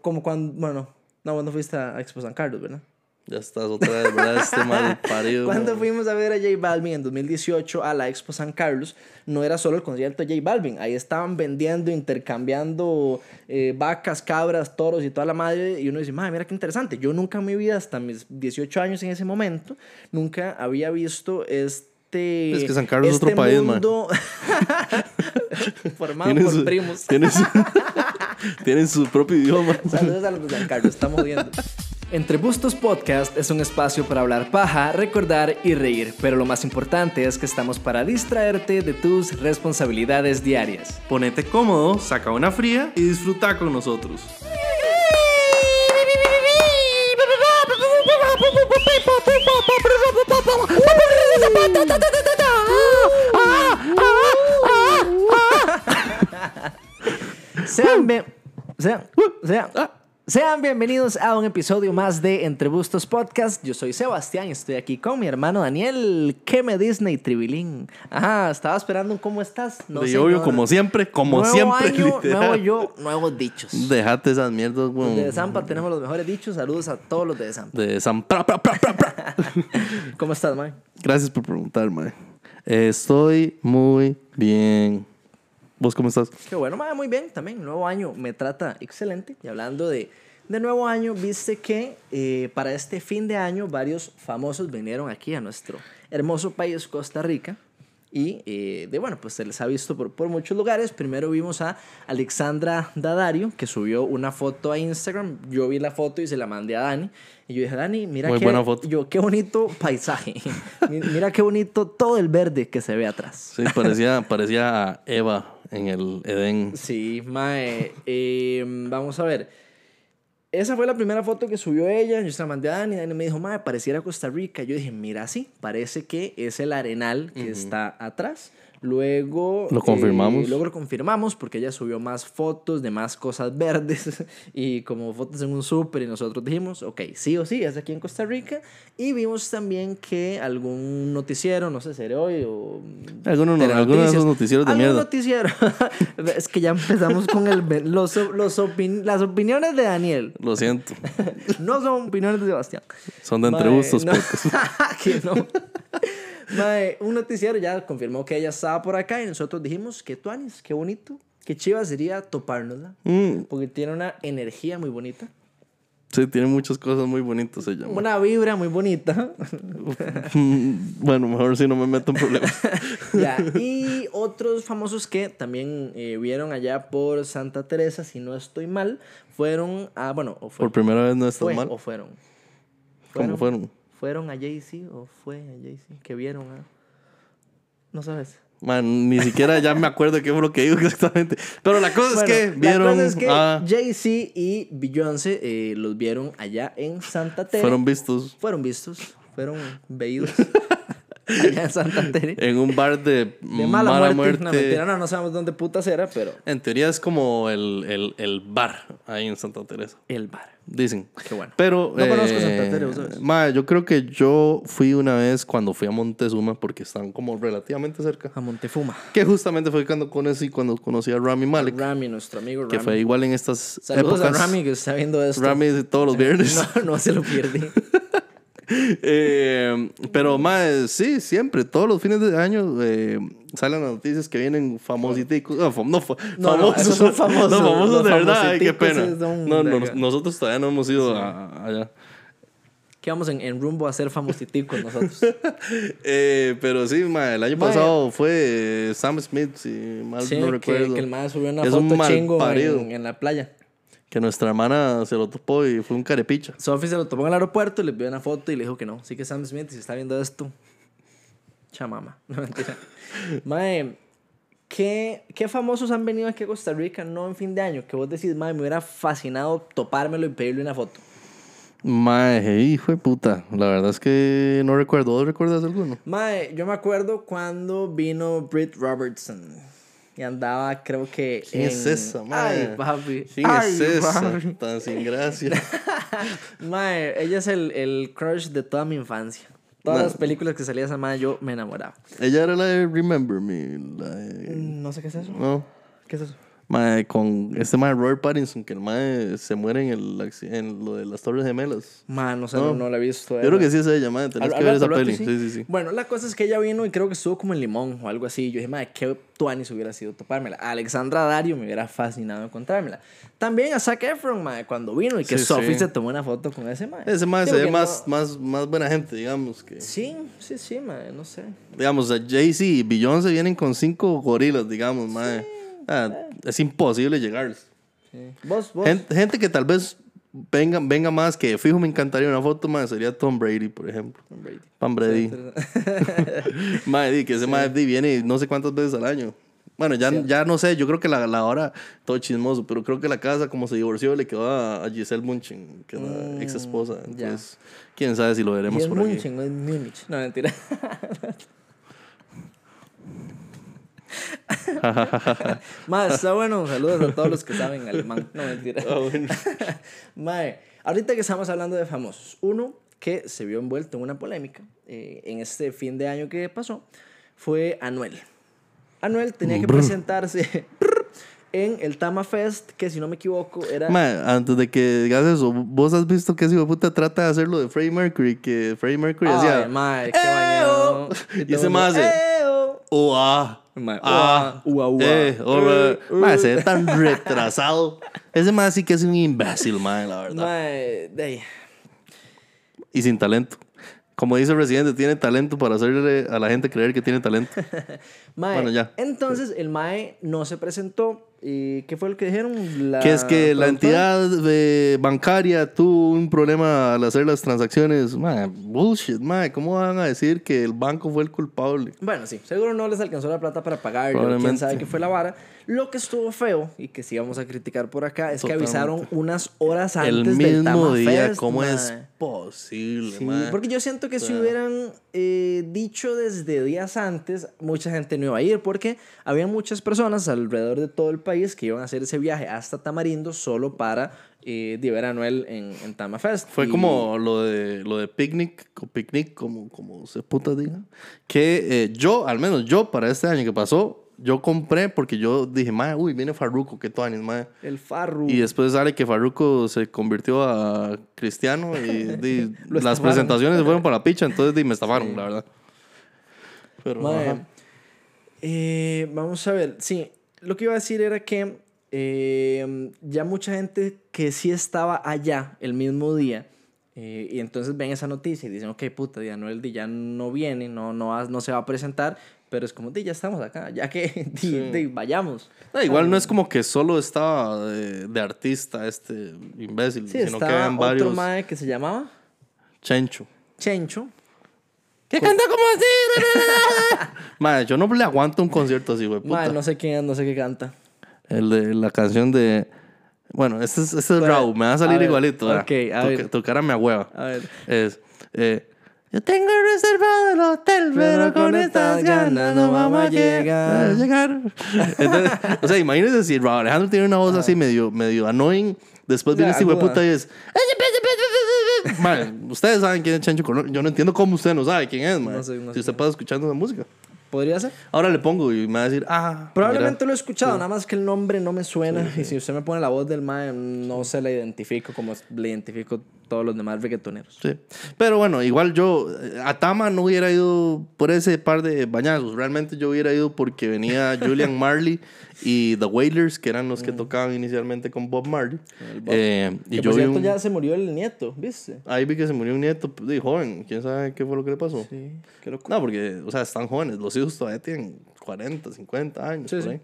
como cuando, bueno, no, cuando fuiste a Expo San Carlos, ¿verdad? Ya estás otra vez, ¿verdad? Este mal parido. Cuando fuimos a ver a J Balvin en 2018 a la Expo San Carlos, no era solo el concierto de J Balvin, ahí estaban vendiendo, intercambiando eh, vacas, cabras, toros y toda la madre, y uno dice, madre, mira qué interesante. Yo nunca en mi vida, hasta mis 18 años en ese momento, nunca había visto este. Es que San Carlos es este otro país, man. mundo formado por primos. Tienen su, tienen su propio idioma. Saludos a los de San Carlos, estamos viendo. Entre Bustos Podcast es un espacio para hablar paja, recordar y reír, pero lo más importante es que estamos para distraerte de tus responsabilidades diarias. Ponete cómodo, saca una fría y disfruta con nosotros. Sean, bien- sean, sean, sean bienvenidos a un episodio más de Entre Bustos Podcast. Yo soy Sebastián y estoy aquí con mi hermano Daniel. ¿Qué me Disney, Tribilín? Ajá, estaba esperando un cómo estás. No de sé, obvio, no- como siempre, como nuevo siempre. año, nuevo yo, nuevos dichos. Dejate esas mierdas, weón. de Zampa tenemos los mejores dichos. Saludos a todos los de Zampa. De pra. ¿Cómo estás, man? Gracias por preguntar, mae. Estoy muy bien. ¿Vos cómo estás? Qué bueno, man, muy bien también. Nuevo año me trata excelente. Y hablando de, de nuevo año, viste que eh, para este fin de año varios famosos vinieron aquí a nuestro hermoso país, Costa Rica. Y eh, de bueno, pues se les ha visto por, por muchos lugares. Primero vimos a Alexandra Dadario, que subió una foto a Instagram. Yo vi la foto y se la mandé a Dani. Y yo dije, Dani, mira Muy qué, buena foto. Yo, qué bonito paisaje. Mi- mira qué bonito todo el verde que se ve atrás. Sí, parecía, parecía a Eva en el Edén. Sí, mae. eh, vamos a ver. Esa fue la primera foto que subió ella. Yo se la mandé a Dani. Dani me dijo, mae, pareciera Costa Rica. Yo dije, mira, sí, parece que es el arenal que está atrás. Luego. Lo confirmamos. eh, luego lo confirmamos porque ella subió más fotos de más cosas verdes y como fotos en un súper. Y nosotros dijimos, ok, sí o sí, es aquí en Costa Rica. Y vimos también que algún noticiero, no sé, será hoy o. Algunos no- algunos de esos noticieros de mierda. noticiero. es que ya empezamos con el, los, los opin- las opiniones de Daniel. Lo siento. No son opiniones de Sebastián. Son de entre gustos. no. podcast. que no. Mae, un noticiero ya confirmó que ella estaba por acá y nosotros dijimos que tuanis, qué bonito, qué chiva sería topárnosla. Mm, Porque tiene una energía muy bonita, sí, tiene muchas cosas muy bonitas ella. una vibra muy bonita. bueno, mejor si no me meto en problemas. Ya, Y otros famosos que también eh, vieron allá por Santa Teresa, si no estoy mal, fueron a, bueno, o fue, Por primera vez no estás fue mal. o fueron. ¿Cómo fueron? ¿Fueron a Jay-Z o fue a Jay-Z? Que vieron a... No sabes. Man, ni siquiera ya me acuerdo de qué fue lo que dijo exactamente. Pero la cosa Bueno, es que la vieron. cosa es que ah, Jay-Z y Beyoncé eh, los vieron allá en Santa Tere. fueron vistos Fueron vistos, fueron veídos allá en Santa Tere. en un bar de, De mala, muerte. No, mentira, no, no sabemos dónde putas era, pero En teoría es como el, el, el bar ahí en Santa Teresa. el bar. Dicen. Qué bueno. Pero. No conozco eh, Santa Teresa, ¿sabes? ma, yo creo que yo fui una vez cuando fui a Montezuma porque están como relativamente cerca. A Montefuma. Que justamente fue cuando conocí, cuando conocí a Rami Malek. Rami, nuestro amigo Rami. Que fue igual en estas Saludos épocas. a Rami que está viendo esto. Rami todos los viernes. No, no se lo pierde. Eh, pero más, sí, siempre, todos los fines de año eh, salen las noticias que vienen famositicos. No, fam- no, No, no, famosos. son famosos. No, famosos de verdad, ay, qué pena. No, no, nosotros todavía no hemos ido a- allá. que vamos en, en rumbo a ser famositicos nosotros. Eh, pero sí, ma, el año Ma, pasado fue Sam Smith, si mal Sí, no que, recuerdo. que el mae subió una Es un foto chingo malparido. en, en la playa. Que nuestra hermana se lo topó y fue un carepicha. Sophie se lo tomó en el aeropuerto, le envió una foto y le dijo que no. Así que Sam Smith, si está viendo esto, chamama. No mentira. Mae, ¿qué, ¿qué famosos han venido aquí a Costa Rica no en fin de año? Que vos decís, mae, me hubiera fascinado topármelo y pedirle una foto. Mae, hijo de puta. La verdad es que no recuerdo. ¿Vos recuerdas alguno? Mae, yo me acuerdo cuando vino Britt Robertson. Y andaba, creo que. ¿Quién es en- esa, mae? Ay, papi. ¿Quién Ay, es esa? papi. Tan sin gracia. Mae, ella es el, el crush de toda mi infancia. Todas las películas que salía esa mae, yo me enamoraba. Ella era la de Remember Me. La de- No sé qué es eso. No. ¿Qué es eso? Mae, con este mae Robert Pattinson, que el mae se muere en, el, en lo de las Torres Gemelas. Ma, no sé, No. no, la he visto. Yo creo que sí es ella, mae. Tenés que ver esa peli. Alberto, Sí, sí, sí. Bueno, la cosa es que ella vino y creo que estuvo como en Limón o algo así. Yo dije, madre, qué tuanis hubiera sido topármela. A Alexandra Dario me hubiera fascinado encontrármela. También a Zac Efron, madre, cuando vino y que Sí, Sophie sí. se tomó una foto con ese madre. Ese mae se ve más, no- más, más buena gente, digamos. que Sí, sí, sí, madre, no sé. Digamos, a Jay-Z y Beyoncé vienen con cinco gorilas, digamos, mae. Ah, es imposible llegarles. Sí. Vos, vos. Gente, gente que tal vez venga, venga más, que fijo me encantaría una foto, mae, sería Tom Brady, por ejemplo. Tom Brady. Tom Brady. Di, que ese mae di, viene no sé cuántas veces al año. Bueno, ya, ya no sé, yo creo que la, la hora, todo chismoso, pero creo que la casa, como se divorció, le quedó a, a Giselle Munchen, que es la ex esposa. Mm, ya. Entonces, quién sabe si lo veremos por aquí. Munchen, no es. No, mentira. Mae, está bueno. Saludos a todos los que saben alemán. No, mentira. Ah, bueno. Mae, ahorita que estamos hablando de famosos, uno que se vio envuelto en una polémica eh, en este fin de año que pasó fue Anuel. Anuel tenía que presentarse en el Tama Fest, que si no me equivoco era... Mae, antes de que digas eso, vos has visto que ese hijo de puta trata de hacerlo de Freddie Mercury, que Freddie Mercury Ay, decía, mae, qué bañado. Y todo ese mundo, hace, "Eo". oh, ah, Mae, ah, ua, ua, eh, oh, mae, eh. se ve tan retrasado. Ese mae sí que es un imbécil, mae, la verdad. Mae, de ahí. Y sin talento. Como dice el Residente, tiene talento para hacerle a la gente creer que tiene talento. Mae, Bueno, ya. Entonces el Mae no se presentó. ¿Y qué fue lo que dijeron? La que es que la entidad de- bancaria tuvo un problema al hacer las transacciones. Mae, bullshit, mae. ¿Cómo van a decir que el banco fue el culpable? Bueno, sí, seguro no les alcanzó la plata para pagar. Quién sabe qué fue la vara. Lo que estuvo feo y que sí vamos a criticar por acá es que Totalmente. avisaron unas horas antes el del mismo Tama día, Fest, ¿cómo mae. es posible, Sí, mae? porque yo siento que si sea. hubieran eh, dicho desde días antes, mucha gente no iba a ir, porque había muchas personas alrededor de todo el país que iban a hacer ese viaje hasta Tamarindo solo para eh, de ver a Noel en, en Tama Fest. Fue Y- como lo de, lo de picnic, o picnic, como, como se puta diga. Que eh, yo, al menos yo, para este año que pasó, yo compré porque yo dije, mae, uy, viene Farruko, qué años, mae. El Farru. Y después sale que Farruko se convirtió a cristiano y Lo las estafaron. presentaciones se fueron para la picha, entonces di, me estafaron, la verdad. Pero, ajá. eh, vamos a ver, sí, lo que iba a decir era que eh, ya mucha gente que sí estaba allá el mismo día, eh, y entonces ven esa noticia y dicen, ok, puta, ya Noel Di ya no viene, no, no, va- no se va a presentar, pero es como, ya estamos acá, ya que di, di, vayamos. No, igual no es como que solo estaba de, de artista este imbécil, Sí, sino que estaba habían otro varios. mae que se llamaba Chencho. Chencho. ¿Qué canta como así? Madre, yo no le aguanto un concierto así, güey. Mae, no sé quién no sé qué canta. El de la canción de. Bueno, este es, este es Raúl, me va a salir a ver, igualito. ¿verdad? ok, a tu, ver. tu cara me ahueva. A ver. Es. eh, yo tengo reservado el hotel, pero con estas ganas no vamos a llegar. llegar. Entonces, o sea, imagínense si Raúl Alejandro tiene una voz así medio, medio annoying. Después viene este hijo de aguda. puta y es. Ustedes saben quién es Chancho Colón. Yo no entiendo cómo usted no sabe quién es, man. No sé, no sé si usted pasa escuchando esa música. ¿Podría ser? Ahora le pongo y me va a decir, ah. Probablemente mira. lo he escuchado, nada más que el nombre no me suena. Y si usted me pone la voz del mae, no se la identifico como le identifico todos los demás reggaetoneros. Sí. Pero bueno, igual yo eh, a Tama no hubiera ido por ese par de bañazos. Realmente yo hubiera ido porque venía Julian Marley y The Wailers, que eran los que tocaban inicialmente con Bob Marley. Bob. Eh, Que por cierto un- ya se murió el nieto, ¿viste? ahí vi que se murió un nieto de joven. ¿Quién sabe qué fue lo que le pasó? Sí, qué locura. No, porque, o sea, están jóvenes. Los hijos todavía tienen 40, 50 años. Sí, por sí. ahí.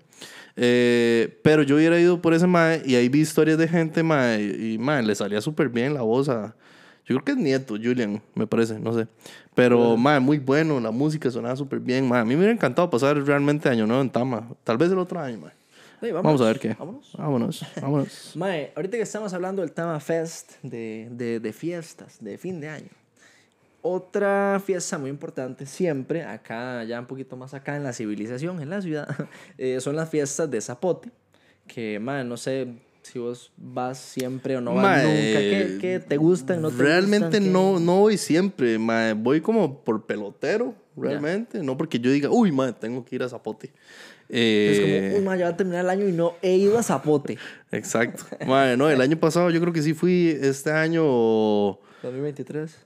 Eh, pero yo hubiera ido por ese mae y ahí vi historias de gente, mae, y mae, le salía súper bien la voz a. Yo creo que es nieto, Julian, me parece, no sé. Pero, mae, muy bueno, la música sonaba súper bien, mae. A mí me hubiera encantado pasar realmente Año Nuevo en Tama. Tal vez el otro año, mae. Sí, Vamos a ver qué. Vámonos. Vámonos, vámonos. Mae, ahorita que estamos hablando del tema Fest, de, de, de fiestas, de fin de año. Otra fiesta muy importante siempre, acá, ya un poquito más acá en la civilización, en la ciudad, eh, son las fiestas de Zapote. Que, mae, no sé si vos vas siempre o no vas nunca. ¿Qué, qué te gustan? ¿No te realmente gustan? ¿Qué- no, no voy siempre, mae. Voy como por pelotero, realmente. No porque yo diga, uy, mae, tengo que ir a Zapote. Es como, Eh, uy, ma, ya va a terminar el año y no he ido a Zapote. exacto. Mae, no, el año pasado yo creo que sí fui. Este año. 2023.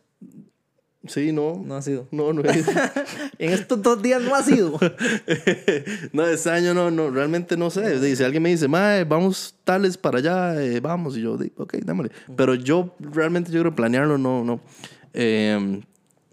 Sí, no. No ha sido. No, no es. En estos dos días no ha sido. no, este año no, no, realmente no sé. Dice, alguien me dice, mae, vamos tales para allá, eh, vamos. Y yo, ok, démosle. Pero yo realmente, yo creo planearlo, no, no. Eh,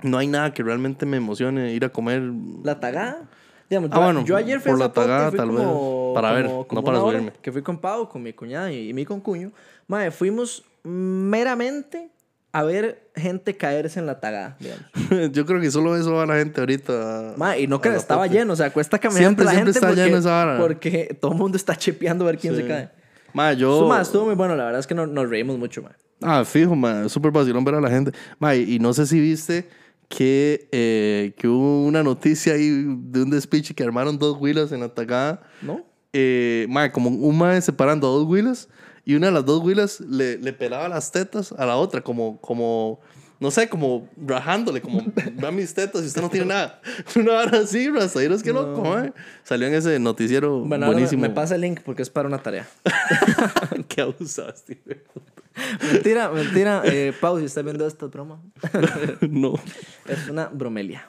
no hay nada que realmente me emocione ir a comer. La tagada. Digamos, Ah, yo, bueno, yo ayer fui por a la tagada, tal vez. como- Para ver, como- no como para subirme. Que fui con Pau, con mi cuñada y, y mi concuño. Madre, fuimos meramente a ver gente caerse en la tagada, digamos. yo creo que solo eso va la gente ahorita. Madre, y no que estaba lleno, o sea, cuesta caminar Siempre, la siempre gente está porque, lleno esa vara. porque todo el mundo está chepeando a ver quién Sí. se cae. Mae, yo. Estuvo, ma, estuvo muy bueno, la verdad es que no- nos reímos mucho, man. Ah, fijo, man. Súper vacilón ver a la gente. Ma, y, y no sé si viste que, eh, que hubo una noticia ahí de un despiche que armaron dos huilas en la tagada. ¿No? Eh, ma, como un mae separando a dos huilas y una de las dos huilas le, le pelaba las tetas a la otra, como, como, no sé, como rajándole, como, vean mis tetas y usted no tiene nada. Una hora así, rastaderos, que loco, mae. Salió en ese noticiero Bueno, ahora me, buenísimo. me pasa el link porque es para una tarea. Qué abusaste, mentira, mentira. Eh, Pau, si está viendo esta broma, no. es una bromelia.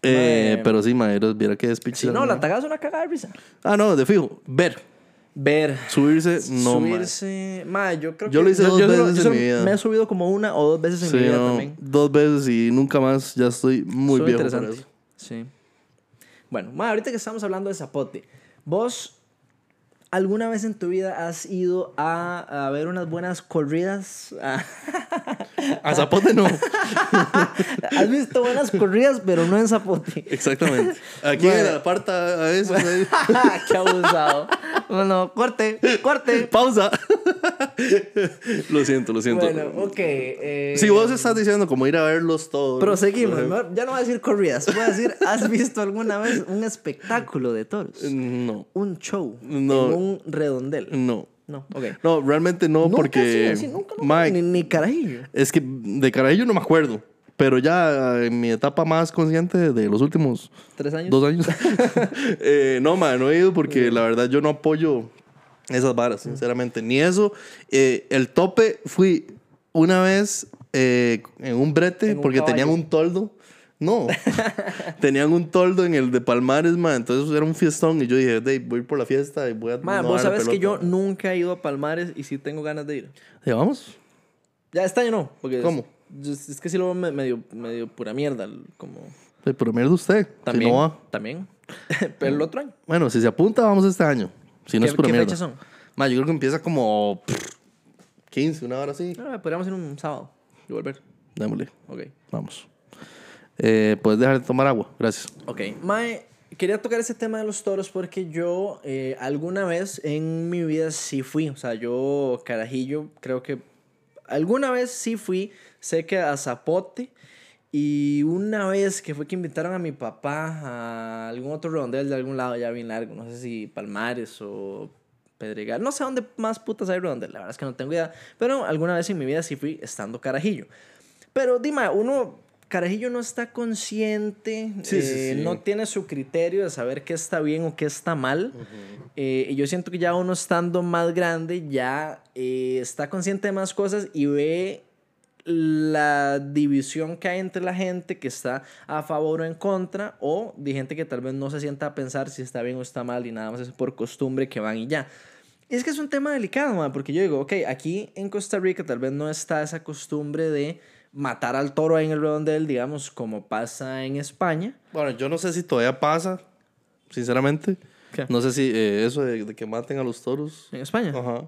Eh, pero sí, maeros, viera qué despiche. Si no, la tagada es una cagada de risa. Ah, no, de fijo. Ver. Ver. Subirse, no, subirse. Ma, yo creo Yo que. lo hice dos solo- veces en mi vida. Me he subido como una o dos veces en Sí, mi vida no, también. dos veces y nunca más. Ya estoy muy Estuvo viejo por eso. Sí. Bueno, ma, ahorita que estamos hablando de zapote, vos. ¿Alguna vez en tu vida has ido a, a ver unas buenas corridas? A Zapote no. ¿Has visto buenas corridas, pero no en Zapote? Exactamente. Aquí Mae. en la aparta a ahí. ¡Qué abusado! Bueno, corte, corte. Pausa. lo siento, lo siento. Bueno, ok. eh, Si vos estás diciendo como ir a verlos todos. Proseguimos. Ya no voy a decir corridas. Voy a decir, ¿has visto alguna vez un espectáculo de toros? No. Un show. No. En un redondel. No. No, ok. No, realmente no, Nunca porque. así, así, nunca, nunca. Mike, Ni, ni carajillo. Es que de carajillo no me acuerdo. Pero ya en mi etapa más consciente de los últimos ¿Tres años? dos años. eh, no, man, no he ido porque la verdad yo no apoyo esas varas, sinceramente. Ni eso. Eh, el tope fui una vez eh, en un brete En un porque tenían caballo. un toldo. No, tenían un toldo en el de Palmares, man. Entonces era un fiestón y yo dije, "Dey, voy a ir por la fiesta y voy a. Ma, no vos sabes que yo pelota". nunca he ido a Palmares y sí tengo ganas de ir. ¿Ya vamos? Ya este año no. Porque ¿Cómo? Es, es que sí lo veo me- medio, medio pura mierda. Como... Sí, Pero mierda usted. También. Si no va. También. Pero el otro año. Bueno, si se apunta, vamos este año. Si no ¿Qué, es pura qué mierda. fechas son? Ma, yo creo que empieza como pff, 15, una hora así. Ah, podríamos ir un sábado y volver. Démosle, Ok. vamos. Eh, Puedes dejar de tomar agua, gracias. Ok, Mae, quería tocar ese tema de los toros porque yo eh, alguna vez en mi vida sí fui, o sea, yo carajillo creo que alguna vez sí fui, sé que a Zapote y una vez que fue que invitaron a mi papá a algún otro redondel de algún lado ya bien largo, no sé si Palmares o Pedregal, no sé dónde más putas hay redondel, la verdad es que no tengo idea, pero alguna vez en mi vida sí fui estando carajillo. Pero dime, uno carajillo no está consciente, Sí, eh, sí. no tiene su criterio de saber qué está bien o qué está mal. Eh, y yo siento que ya uno estando más grande ya eh, está consciente de más cosas y ve la división que hay entre la gente que está a favor o en contra o de gente que tal vez no se sienta a pensar si está bien o está mal y nada más es por costumbre que van y ya. Es que es un tema delicado, man, porque yo digo, ok, aquí en Costa Rica tal vez no está esa costumbre de matar al toro ahí en el redondel, digamos, como pasa en España. Bueno, yo no sé si todavía pasa, sinceramente. ¿Qué? No sé si eh, eso de, de que maten a los toros. En España. Ajá.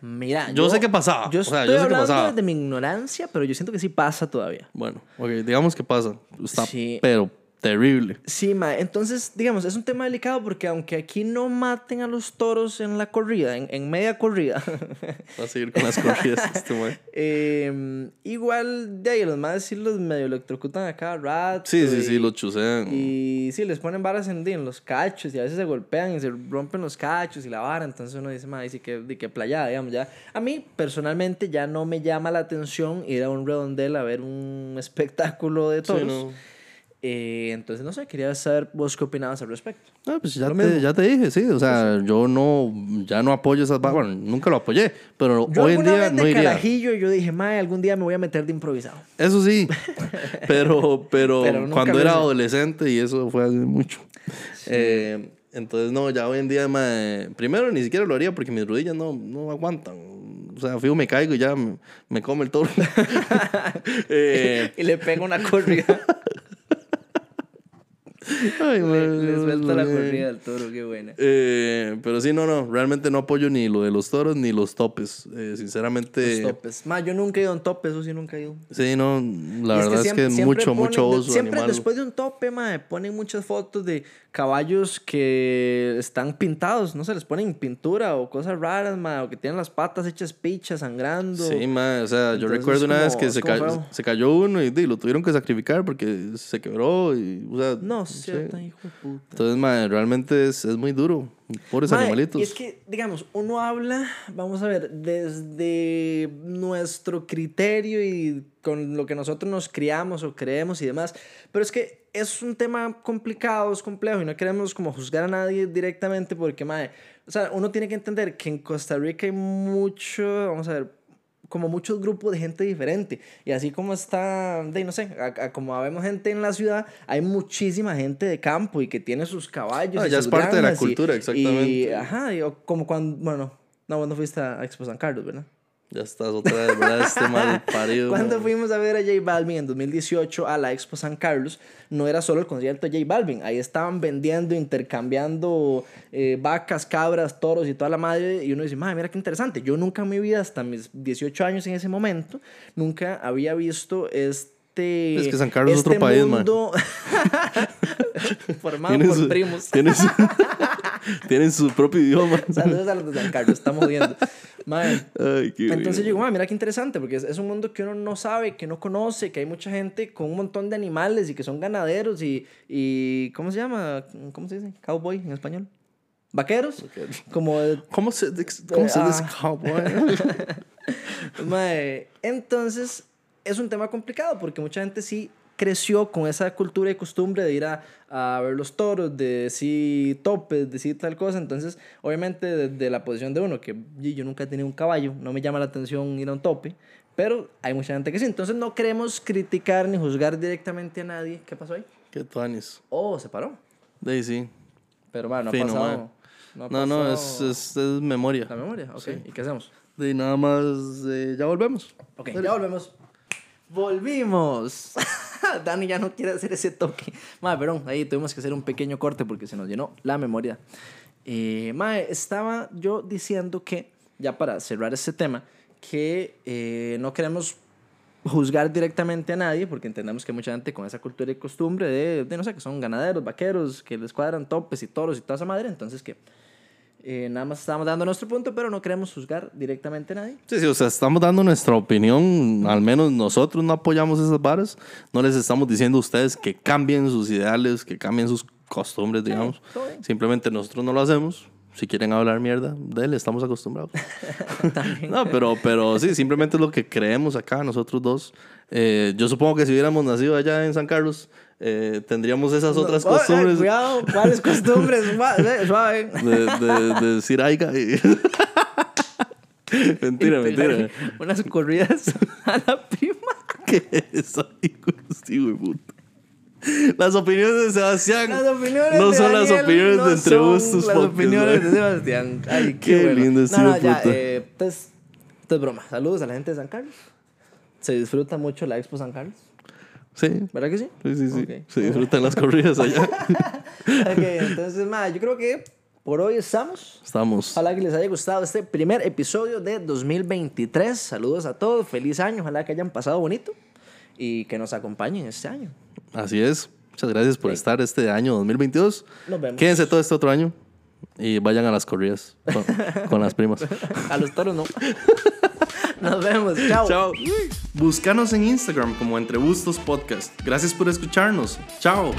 Mira, Yo sé que pasaba, Yo o sea, estoy yo sé que hablando pasaba. de mi ignorancia, pero yo siento que sí pasa todavía. Bueno, ok, digamos que pasa. Está, Sí. pero terrible. Sí, ma, entonces, digamos, es un tema delicado porque aunque aquí no maten a los toros en la corrida, en, en media corrida, Va a seguir con las corridas este mae. eh, igual de ahí los más sí los medio electrocutan a cada rato. Sí, sí, y- sí, lo chusean. Y sí, les ponen varas en, en los cachos y a veces se golpean y se rompen los cachos y la vara. Entonces uno dice, madre, sí que, que playada, digamos, ya. A mí, personalmente, ya no me llama la atención ir a un redondel a ver un espectáculo de Sí, toros. no. Eh, entonces, no sé, quería saber vos qué opinabas al respecto. Ah, pues ya te, ya te dije, sí. O sea, yo no, ya no apoyo esas barras. Bueno, nunca lo apoyé, pero Yo hoy en día vez no de iría. carajillo yo dije, mae, algún día me voy a meter de improvisado. Eso sí, pero, pero, Pero cuando era hice. adolescente y eso fue hace mucho. Eh, entonces, no, ya hoy en día, mae, primero ni siquiera lo haría porque mis rodillas no, no aguantan. O sea, fijo, me caigo y ya me, me come el toro. Eh, y le pega una corrida. Ay, le, mae, le suelta la corrida al toro, qué buena. Eh, pero sí, no, no, realmente no apoyo ni lo de los toros ni los topes. Eh, sinceramente, Los topes. Ma, yo nunca he ido a un tope, eso sí nunca he ido. sí, no, la Y verdad es siempre- que siempre mucho, ponen- mucho oso Siempre animal. después de un tope, mae, ponen muchas fotos de caballos que están pintados, no sé, les ponen pintura o cosas raras, mae, o que tienen las patas hechas pichas, sangrando. Sí, ma, o sea, yo recuerdo una vez que es se, ca- feo. se cayó uno y, di, lo tuvieron que sacrificar porque se quebró y, o sea, No, sí. cierto, hijo de puta. Entonces, ma, realmente es, es muy duro. Pobres Mae, animalitos. y es que, digamos, uno habla, vamos a ver, desde nuestro criterio y con lo que nosotros nos criamos o creemos y demás, pero es que es un tema complicado, es complejo y no queremos como juzgar a nadie directamente porque, mae, o sea, uno tiene que entender que en Costa Rica hay mucho, vamos a ver, como muchos grupos de gente diferente. Y así como está, de, no sé, a- a- como vemos gente en la ciudad, hay muchísima gente de campo y que tiene sus caballos. Ah, y ya sus es parte de la y- cultura, y- exactamente. ajá, y, como cuando, bueno, no, cuando fuiste a Expo San Carlos, ¿verdad? Ya estás otra vez, ¿verdad? Este mal parido. Cuando ma. fuimos a ver a J Balvin en 2018 a la Expo San Carlos, no era solo el concierto de J Balvin, ahí estaban vendiendo, intercambiando eh, vacas, cabras, toros y toda la madre, y uno dice, madre, mira qué interesante, yo nunca en mi vida, hasta mis 18 años en ese momento, nunca había visto este... Es que San Carlos es este otro país, man. mundo formado Tienen por su- primos. Tienen su, tienen su propio idioma. Saludos a los de San Carlos, estamos viendo. Madre, Ay, qué entonces digo, "Ma, mira qué interesante, porque es, es un mundo que uno no sabe, que no conoce, que hay mucha gente con un montón de animales y que son ganaderos y, y ¿cómo se llama? ¿Cómo se dice? Cowboy en español. ¿Vaqueros? Como, ¿Cómo se, cómo se dice Ah. cowboy? entonces es un tema complicado porque mucha gente sí creció con esa cultura y costumbre de ir a, a ver los toros, de decir topes, decir tal cosa. Entonces, obviamente, desde la posición de uno, que yo nunca he tenido un caballo, no me llama la atención ir a un tope, pero hay mucha gente que sí. Entonces, no queremos criticar ni juzgar directamente a nadie. ¿Qué pasó ahí? Qué tuanis. Oh, se paró. De ahí sí. Pero, bueno, no ha Fino, pasado. mae. No, ha No, no, es, es, es memoria. La memoria, ok. Sí. ¿Y qué hacemos? De nada más, eh, ya volvemos. Ok, ya volvemos. Volvimos. Dani ya no quiere hacer ese toque. Madre, perdón, ahí tuvimos que hacer un pequeño corte porque se nos llenó la memoria. Eh, estaba yo diciendo que, ya para cerrar este tema, que eh, no queremos juzgar directamente a nadie porque entendemos que mucha gente con esa cultura y costumbre de, de no sé, que son ganaderos, vaqueros, que les cuadran topes y toros y toda esa madre. Entonces, que eh, nada más estamos dando nuestro punto, pero no queremos juzgar directamente a nadie. Sí, sí, o sea, estamos dando nuestra opinión, al menos nosotros no apoyamos esas varas, no les estamos diciendo a ustedes que cambien sus ideales, que cambien sus costumbres, digamos. bien. Simplemente nosotros no lo hacemos. Si quieren hablar mierda de él, estamos acostumbrados. no, pero, pero sí, simplemente es lo que creemos acá nosotros dos. Eh, yo supongo que si hubiéramos nacido allá en San Carlos, eh, tendríamos esas otras No, costumbres cuidado, ¿cuáles costumbres? Suave, de, de, de decir aiga. y- mentira, mentira. Unas corridas a la prima. ¿Qué es eso, hijo hijo de puta? Las opiniones de Sebastián Las opiniones no de son las opiniones no de Entre Gustos Las Podcast, opiniones ¿no? de Sebastián. Ay, qué, Qué bueno. lindo ese No, ya, eh, entonces, esto es broma. Saludos a la gente de San Carlos. Se disfruta mucho la Expo San Carlos. Sí, ¿Verdad que sí? sí, sí. sí. Ok. Se disfrutan las corridas allá. Ok, entonces, ma, yo creo que por hoy estamos. Estamos. Ojalá que les haya gustado este primer episodio de 2023. Saludos a todos, feliz año, ojalá que hayan pasado bonito y que nos acompañen este año. Así es. Muchas gracias por Sí. estar este año 2022. Nos vemos. Quédense todo este otro año y vayan a las corridas con, con las primas. A los toros no. Nos vemos, chao. Chao. Búscanos en Instagram como Entre Gustos Podcast. Gracias por escucharnos. Chao.